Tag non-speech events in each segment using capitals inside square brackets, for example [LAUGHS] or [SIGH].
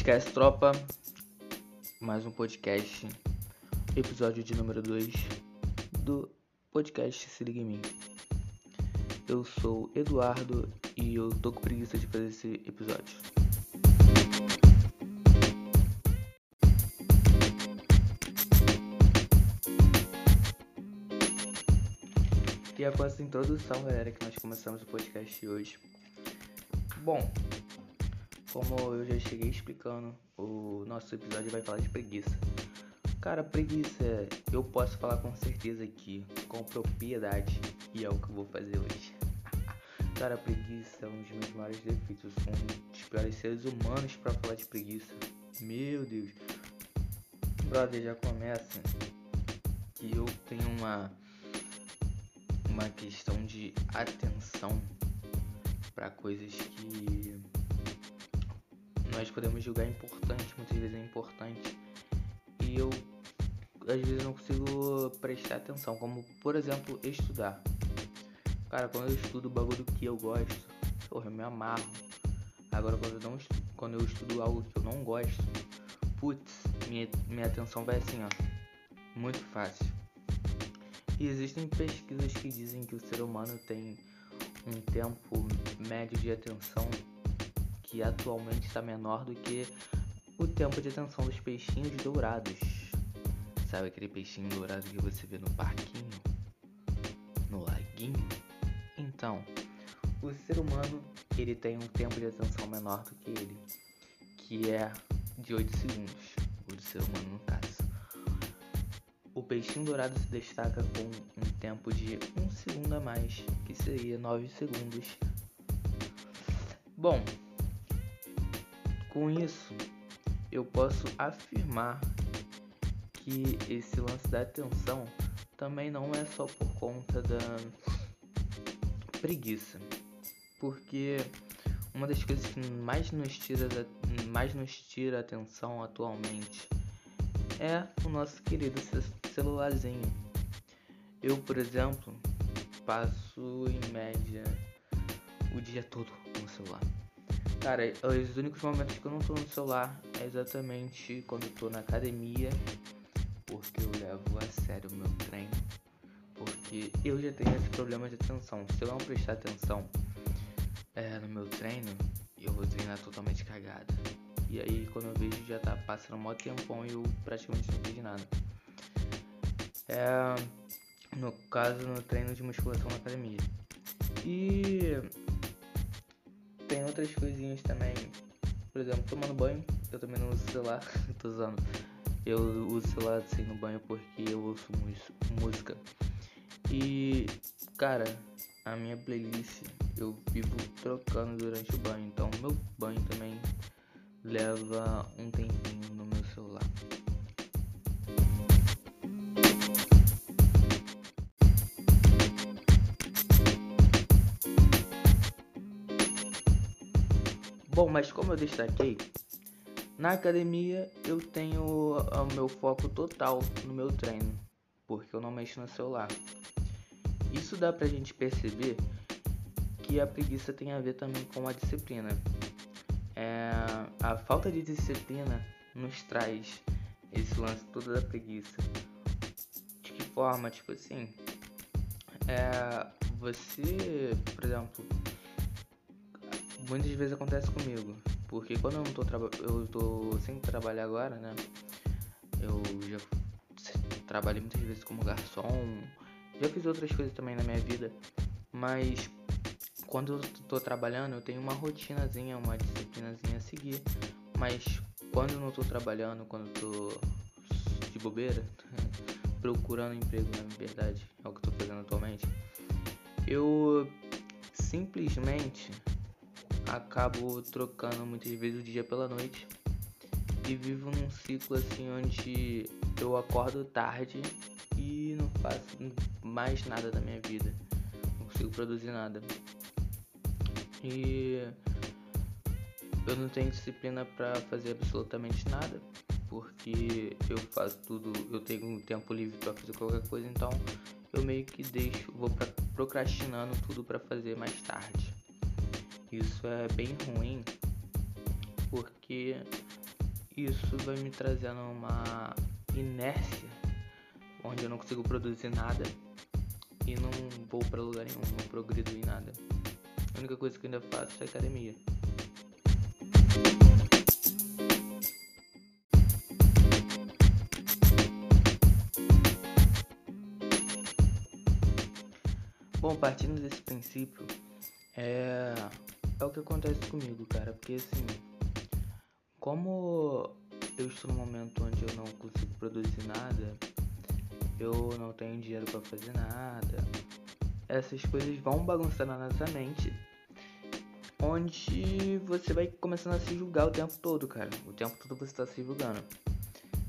Esquece Tropa, mais um podcast, episódio de número 2 do podcast Se Liga em Mim. Eu sou Eduardo e eu tô com preguiça de fazer esse episódio. E é com essa introdução, galera, que nós começamos o podcast hoje. Bom, como eu já cheguei explicando, o nosso episódio vai falar de preguiça. Cara, preguiça, eu posso falar com certeza aqui, com propriedade, e é o que eu vou fazer hoje. [LAUGHS] Cara, preguiça é um dos meus maiores defeitos. Um dos piores seres humanos para falar de preguiça. Meu Deus. Brother, já começa que eu tenho uma uma questão de atenção para coisas que nós podemos julgar importante, muitas vezes é importante, e eu às vezes não consigo prestar atenção, como por exemplo estudar. Cara, quando eu estudo o bagulho que eu gosto, porra, eu me amarro. Agora quando eu, não estudo, quando eu estudo algo que eu não gosto, putz, minha, minha atenção vai assim, ó, muito fácil. E existem pesquisas que dizem que o ser humano tem um tempo médio de atenção que atualmente está menor do que o tempo de atenção dos peixinhos dourados. Sabe aquele peixinho dourado que você vê no parquinho? No laguinho? Então, o ser humano ele tem um tempo de atenção menor do que ele, que é de 8 segundos, o do ser humano no caso. O peixinho dourado se destaca com um tempo de 1 segundo a mais, que seria 9 segundos. Bom, com isso, eu posso afirmar que esse lance da atenção também não é só por conta da preguiça, porque uma das coisas que mais nos tira, mais nos tira atenção atualmente é o nosso querido celularzinho. Eu, por exemplo, passo em média o dia todo no celular. Cara, os únicos momentos que eu não tô no celular é exatamente quando eu tô na academia, porque eu levo a sério o meu treino. Porque eu já tenho esse problema de atenção. Se eu não prestar atenção é, no meu treino, eu vou treinar totalmente cagado. E aí quando eu vejo já tá passando um maior tempão e eu praticamente não fiz nada. É, no caso no treino de musculação na academia. E tem outras coisinhas também. Por exemplo, tomando banho, eu também não uso celular, [LAUGHS] tô usando. Eu uso celular assim no banho porque eu ouço música. E, cara, a minha playlist eu vivo trocando durante o banho. Então, meu banho também leva um tempinho no meu celular. Bom, mas como eu destaquei, na academia eu tenho o meu foco total no meu treino, porque eu não mexo no celular. Isso dá pra gente perceber que a preguiça tem a ver também com a disciplina. É, a falta de disciplina nos traz esse lance todo da preguiça. De que forma? Tipo assim, é, você, por exemplo, muitas vezes acontece comigo. Porque quando eu não tô eu tô sem trabalhar agora, né? Eu já trabalhei muitas vezes como garçom, já fiz outras coisas também na minha vida, mas quando eu tô trabalhando, eu tenho uma rotinazinha, uma disciplinazinha a seguir, mas quando eu não tô trabalhando, quando eu tô de bobeira, [LAUGHS] procurando emprego, na verdade, é o que eu tô fazendo atualmente, eu simplesmente acabo trocando muitas vezes o dia pela noite e vivo num ciclo assim onde eu acordo tarde e não faço mais nada da minha vida, não consigo produzir nada. E eu não tenho disciplina para fazer absolutamente nada, porque eu faço tudo, eu tenho um tempo livre para fazer qualquer coisa, então eu meio que deixo, vou procrastinando tudo para fazer mais tarde. Isso é bem ruim porque isso vai me trazendo uma inércia onde eu não consigo produzir nada e não vou para lugar nenhum, não progredo em nada. A única coisa que eu ainda faço é academia. Bom, partindo desse princípio, é, é o que acontece comigo, cara. Porque assim, como eu estou num momento onde eu não consigo produzir nada, eu não tenho dinheiro para fazer nada, essas coisas vão bagunçar na nossa mente, onde você vai começando a se julgar o tempo todo, cara. O tempo todo você está se julgando.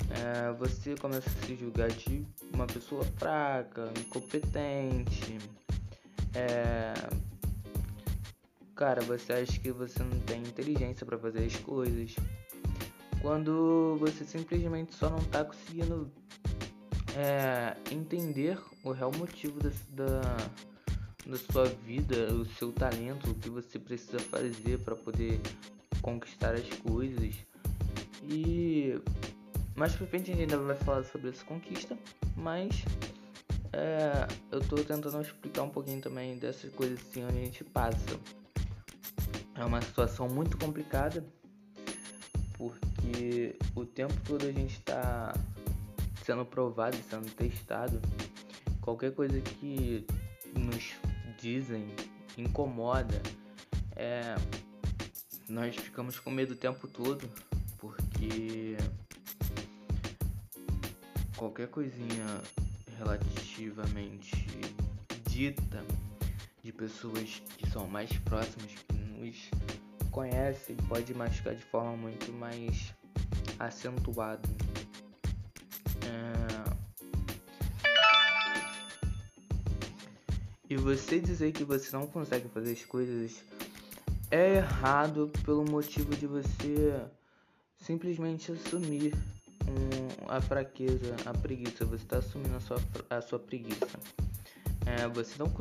É, você começa a se julgar de uma pessoa fraca, incompetente, é... Cara, você acha que você não tem inteligência para fazer as coisas. Quando você simplesmente só não tá conseguindo é, entender o real motivo da, da, da sua vida, o seu talento, o que você precisa fazer para poder conquistar as coisas. E mais pra frente a gente ainda vai falar sobre essa conquista, mas é, eu tô tentando explicar um pouquinho também dessas coisas assim onde a gente passa. É uma situação muito complicada, porque o tempo todo a gente está sendo provado, sendo testado. Qualquer coisa que nos dizem incomoda, é, nós ficamos com medo o tempo todo, porque qualquer coisinha relativamente dita de pessoas que são mais próximas, nos conhecem, pode machucar de forma muito mais acentuada. É... E você dizer que você não consegue fazer as coisas é errado pelo motivo de você simplesmente assumir a fraqueza, a preguiça, você está assumindo a sua, a sua preguiça. É, você não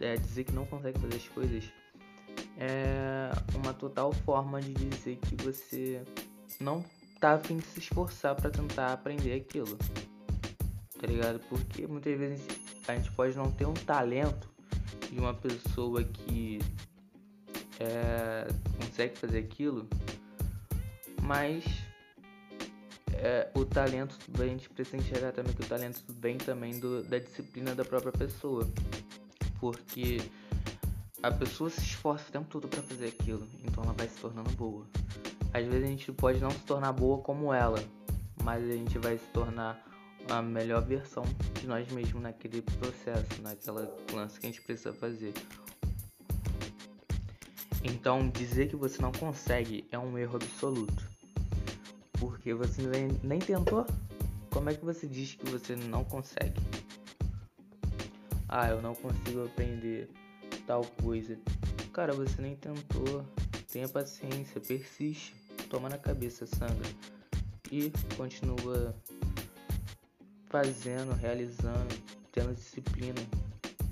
é, dizer que não consegue fazer as coisas é uma total forma de dizer que você não tá afim de se esforçar para tentar aprender aquilo. Tá ligado? Porque muitas vezes a gente pode não ter um talento de uma pessoa que é, consegue fazer aquilo, mas é, o talento, a gente precisa enxergar também que o talento vem também do, da disciplina da própria pessoa. Porque a pessoa se esforça o tempo todo para fazer aquilo, então ela vai se tornando boa. Às vezes a gente pode não se tornar boa como ela, mas a gente vai se tornar a melhor versão de nós mesmos naquele processo, naquela lance que a gente precisa fazer. Então, dizer que você não consegue é um erro absoluto. Porque você nem, nem tentou? Como é que você diz que você não consegue? Ah, eu não consigo aprender tal coisa. Cara, você nem tentou. Tenha paciência, persiste, toma na cabeça, sangra. E continua fazendo, realizando, tendo disciplina.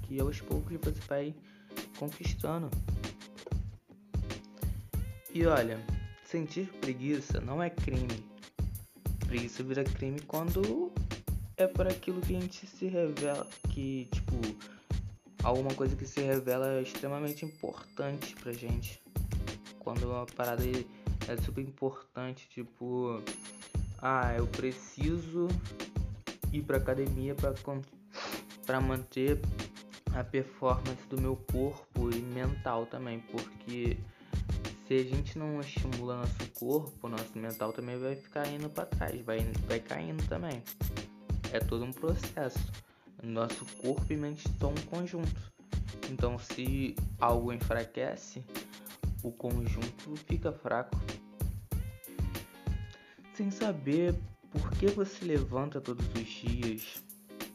Que aos poucos você vai conquistando. E olha, sentir preguiça não é crime. Preguiça vira crime quando é por aquilo que a gente se revela, que tipo, alguma coisa que se revela extremamente importante pra gente. Quando uma parada é super importante, tipo, ah, eu preciso ir pra academia pra, pra manter a performance do meu corpo e mental também, porque se a gente não estimula nosso corpo, nosso mental também vai ficar indo para trás, vai, vai caindo também. É todo um processo. Nosso corpo e mente estão um conjunto. Então, se algo enfraquece, o conjunto fica fraco. Sem saber por que você levanta todos os dias,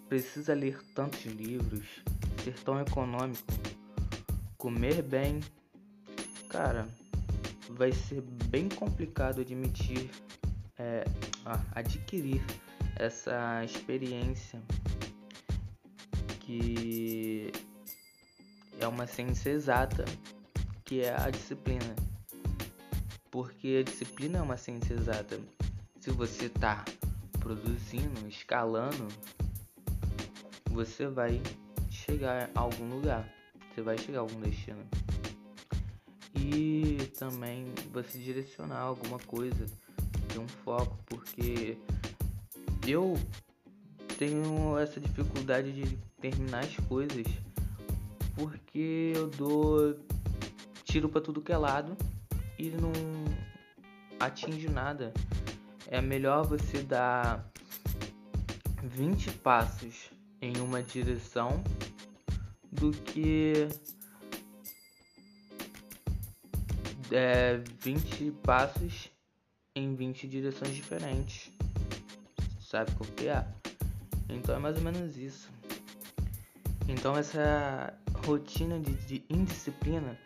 precisa ler tantos livros, ser tão econômico, comer bem. Cara, vai ser bem complicado admitir, é, adquirir essa experiência que é uma ciência exata, que é a disciplina. Porque a disciplina é uma ciência exata. se você tá produzindo, escalando, você vai chegar a algum lugar, você vai chegar a algum destino. E também você direcionar alguma coisa, ter um foco, porque eu tenho essa dificuldade de terminar as coisas porque eu dou tiro para tudo que é lado e não atinge nada. É melhor você dar 20 passos em uma direção do que é, 20 passos em 20 direções diferentes. Sabe copiar? Então é mais ou menos isso. Então essa rotina de, de indisciplina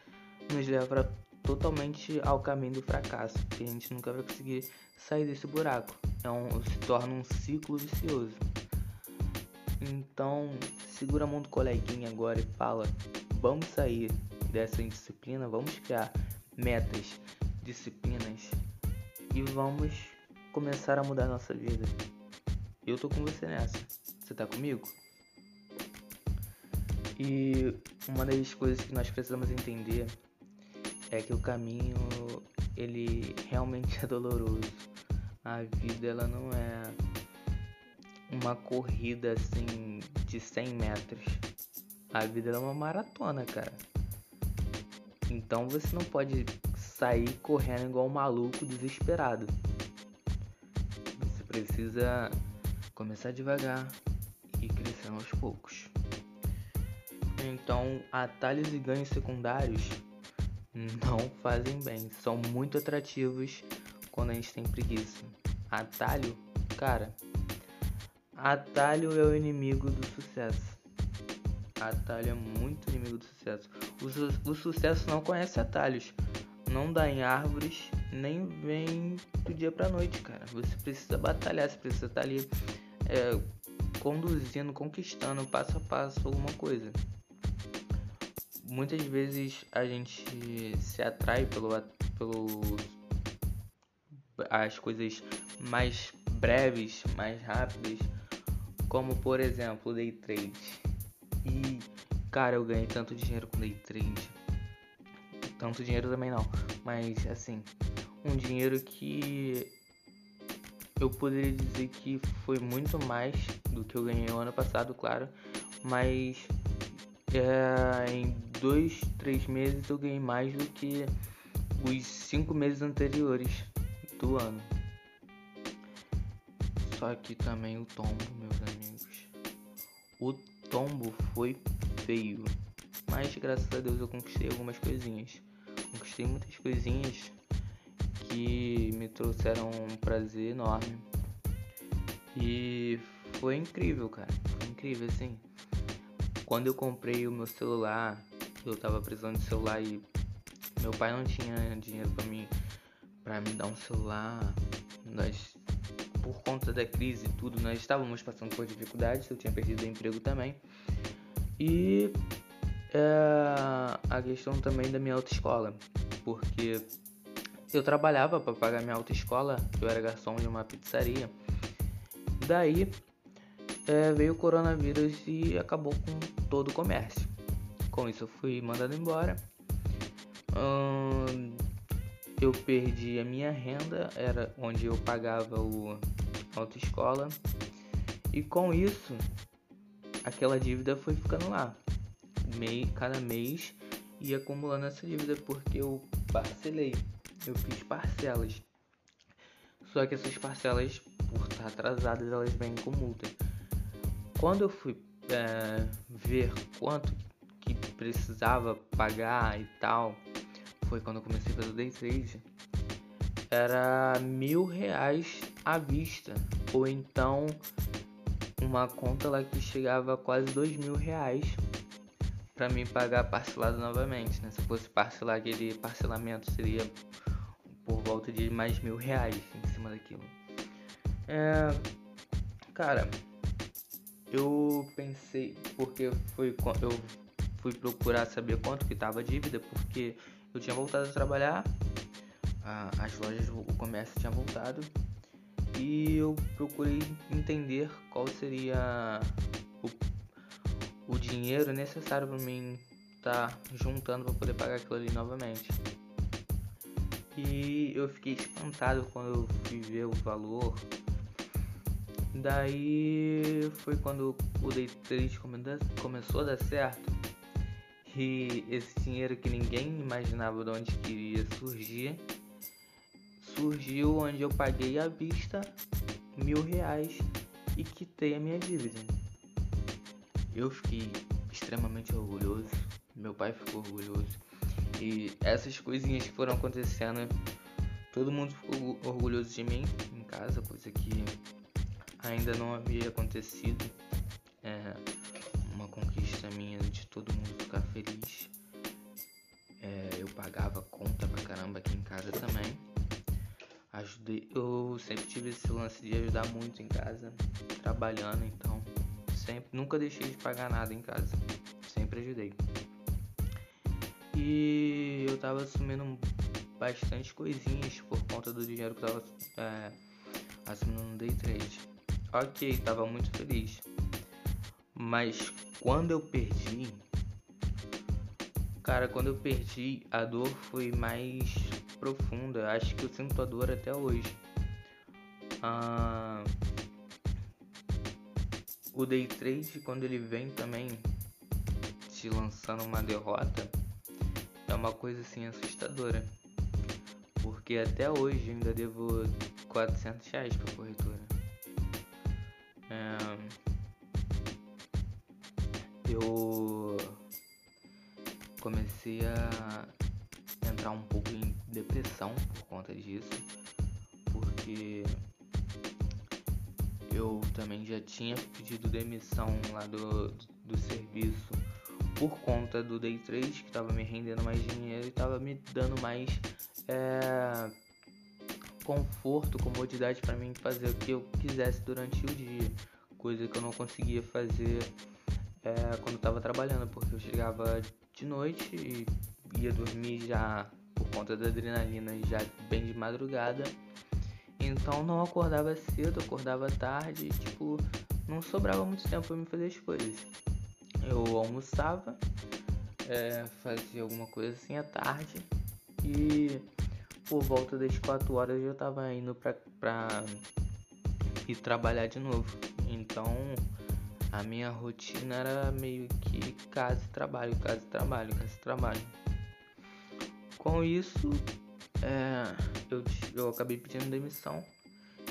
nos leva totalmente ao caminho do fracasso, porque a gente nunca vai conseguir sair desse buraco. É um, se torna um ciclo vicioso. Então, segura a mão do coleguinha agora e fala: vamos sair dessa indisciplina, vamos criar metas, disciplinas e vamos começar a mudar a nossa vida. Eu tô com você nessa. Você tá comigo? E uma das coisas que nós precisamos entender é que o caminho ele realmente é doloroso. A vida ela não é uma corrida assim de 100 metros. A vida é uma maratona, cara. Então você não pode sair correndo igual um maluco desesperado. Você precisa começar devagar e crescer aos poucos. Então, atalhos e ganhos secundários não fazem bem, são muito atrativos quando a gente tem preguiça. Atalho, cara, atalho é o inimigo do sucesso. Atalho é muito inimigo do sucesso. O, su o sucesso não conhece atalhos, não dá em árvores, nem vem do dia pra noite, cara. Você precisa batalhar, você precisa estar ali é, conduzindo, conquistando passo a passo alguma coisa muitas vezes a gente se atrai pelo, pelo as coisas mais breves, mais rápidas, como por exemplo day trade. E cara, eu ganhei tanto dinheiro com day trade. Tanto dinheiro também não, mas assim, um dinheiro que eu poderia dizer que foi muito mais do que eu ganhei no ano passado, claro, mas é, em dois, três meses eu ganhei mais do que os cinco meses anteriores do ano. Só que também o tombo, meus amigos. O tombo foi feio. Mas graças a Deus eu conquistei algumas coisinhas. Conquistei muitas coisinhas que me trouxeram um prazer enorme. E foi incrível, cara. Foi incrível, assim. Quando eu comprei o meu celular, eu tava precisando de celular e meu pai não tinha dinheiro para mim para me dar um celular. Nós por conta da crise e tudo, nós estávamos passando por dificuldades, eu tinha perdido o emprego também. E é, a questão também da minha autoescola, porque eu trabalhava para pagar minha autoescola, eu era garçom de uma pizzaria. Daí é, veio o coronavírus e acabou com todo o comércio. Com isso eu fui mandado embora. Hum, eu perdi a minha renda, era onde eu pagava o autoescola. E com isso, aquela dívida foi ficando lá. Mei, cada mês ia acumulando essa dívida porque eu parcelei, eu fiz parcelas. Só que essas parcelas, por estar atrasadas, elas vêm com multa. Quando eu fui é, ver quanto que precisava pagar e tal, foi quando eu comecei a fazer o day trade, era mil reais à vista, ou então uma conta lá que chegava a quase dois mil reais para mim pagar parcelado novamente, né? Se eu fosse parcelar aquele parcelamento seria por volta de mais mil reais em cima daquilo. É, cara, eu pensei, porque foi eu fui procurar saber quanto que tava a dívida, porque eu tinha voltado a trabalhar, as lojas, o comércio tinha voltado, E eu procurei entender qual seria o, o dinheiro necessário para mim estar tá juntando para poder pagar aquilo ali novamente. E eu fiquei espantado quando eu fui ver o valor. Daí foi quando o day trade começou a dar certo. E esse dinheiro que ninguém imaginava de onde queria surgir, surgiu onde eu paguei à vista mil reais e quitei a minha dívida. Eu fiquei extremamente orgulhoso, meu pai ficou orgulhoso e essas coisinhas que foram acontecendo, todo mundo ficou orgulhoso de mim em casa, coisa que ainda não havia acontecido. É uma conquista minha de todo mundo ficar feliz. É, eu pagava conta pra caramba aqui em casa também. Ajudei, eu sempre tive esse lance de ajudar muito em casa, trabalhando, então sempre nunca deixei de pagar nada em casa. Sempre ajudei. E eu tava assumindo bastante coisinhas por conta do dinheiro que eu tava é, assumindo no day trade. Ok, tava muito feliz. Mas quando eu perdi, cara, quando eu perdi, a dor foi mais profunda. Acho que eu sinto a dor até hoje. Ah, o day trade, quando ele vem também te lançando uma derrota, é uma coisa assim assustadora. Porque até hoje ainda devo 400 reais pra corretora. É... Eu comecei a entrar um pouco em depressão por conta disso. Porque eu também já tinha pedido demissão lá do, do serviço por conta do day trade que estava me rendendo mais dinheiro e estava me dando mais é, conforto, comodidade para mim fazer o que eu quisesse durante o dia, coisa que eu não conseguia fazer é, quando estava trabalhando, porque eu chegava de noite e ia dormir já por conta da adrenalina já bem de madrugada. Então não acordava cedo, acordava tarde, tipo, não sobrava muito tempo para me fazer as coisas eu almoçava, é, fazia alguma coisa assim à tarde e por volta das 4 horas eu tava indo pra, pra ir trabalhar de novo. Então a minha rotina era meio que casa e trabalho, casa e trabalho, casa e trabalho. Com isso, é, eu, eu acabei pedindo demissão,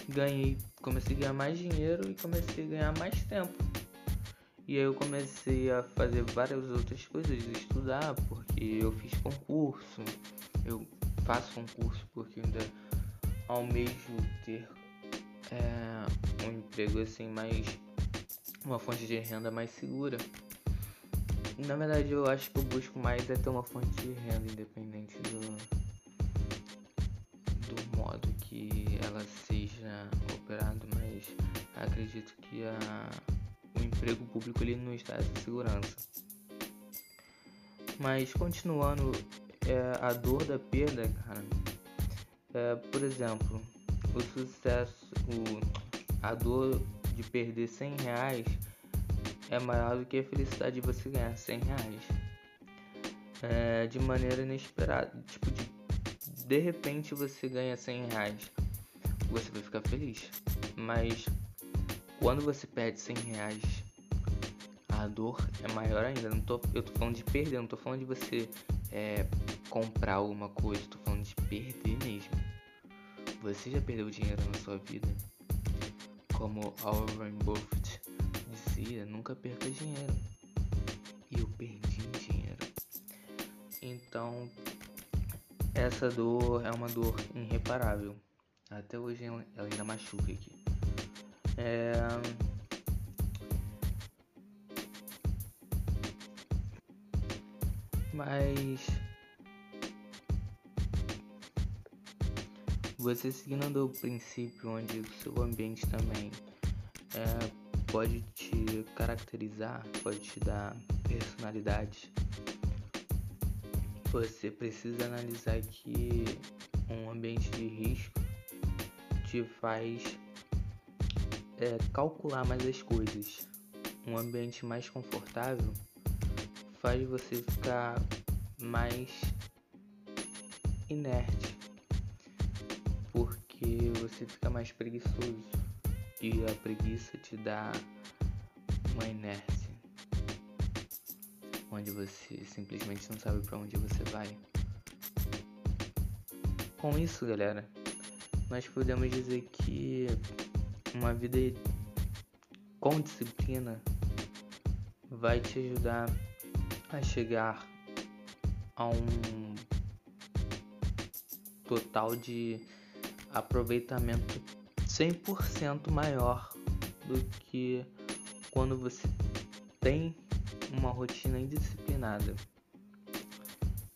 ganhei, comecei a ganhar mais dinheiro e comecei a ganhar mais tempo e aí eu comecei a fazer várias outras coisas, estudar, porque eu fiz concurso, eu faço concurso porque ainda almejo ter é, um emprego assim mais. uma fonte de renda mais segura. Na verdade eu acho que eu busco mais é ter uma fonte de renda independente do, do modo que ela seja operada, mas acredito que a o emprego público ele não está de segurança. Mas continuando, é, a dor da perda, cara, é, por exemplo, o sucesso, o, a dor de perder 100 reais é maior do que a felicidade de você ganhar 100 reais. É, de maneira inesperada, tipo, de, de repente você ganha 100 reais, você vai ficar feliz, mas quando você perde 100 reais, a dor é maior ainda. Não tô, eu tô falando de perder, não tô falando de você é, comprar alguma coisa, tô falando de perder mesmo. Você já perdeu dinheiro na sua vida? Como Warren Buffett dizia, nunca perca dinheiro. E eu perdi dinheiro. Então, essa dor é uma dor irreparável. Até hoje ela ainda machuca aqui. É... Mas você seguindo o princípio onde o seu ambiente também é, pode te caracterizar, pode te dar personalidade, você precisa analisar que um ambiente de risco te faz é, calcular mais as coisas. Um ambiente mais confortável faz você ficar mais inerte, porque você fica mais preguiçoso e a preguiça te dá uma inércia, onde você simplesmente não sabe para onde você vai. Com isso, galera, nós podemos dizer que uma vida com disciplina vai te ajudar a chegar a um total de aproveitamento 100% maior do que quando você tem uma rotina indisciplinada.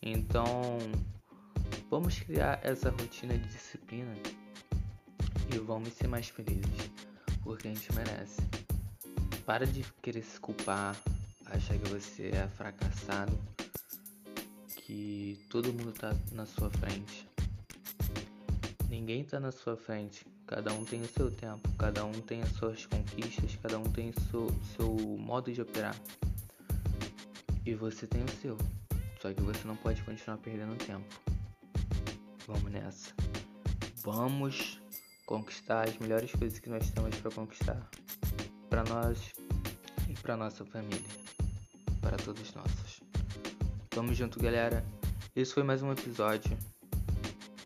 Então, vamos criar essa rotina de disciplina e vamos ser mais felizes, porque a gente merece. Para de querer se culpar, achar que você é fracassado, que todo mundo tá na sua frente. Ninguém tá na sua frente. Cada um tem o seu tempo, cada um tem as suas conquistas, cada um tem o seu, seu modo de operar. E você tem o seu. Só que você não pode continuar perdendo tempo. Vamos nessa. Vamos conquistar as melhores coisas que nós temos para conquistar. Para nós e para nossa família. Para todos nossos. Tamo junto, galera. Esse foi mais um episódio.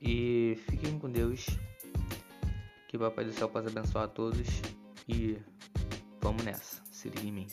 E fiquem com Deus. Que o Papai do Céu possa abençoar a todos. E vamos nessa. Se liga em mim.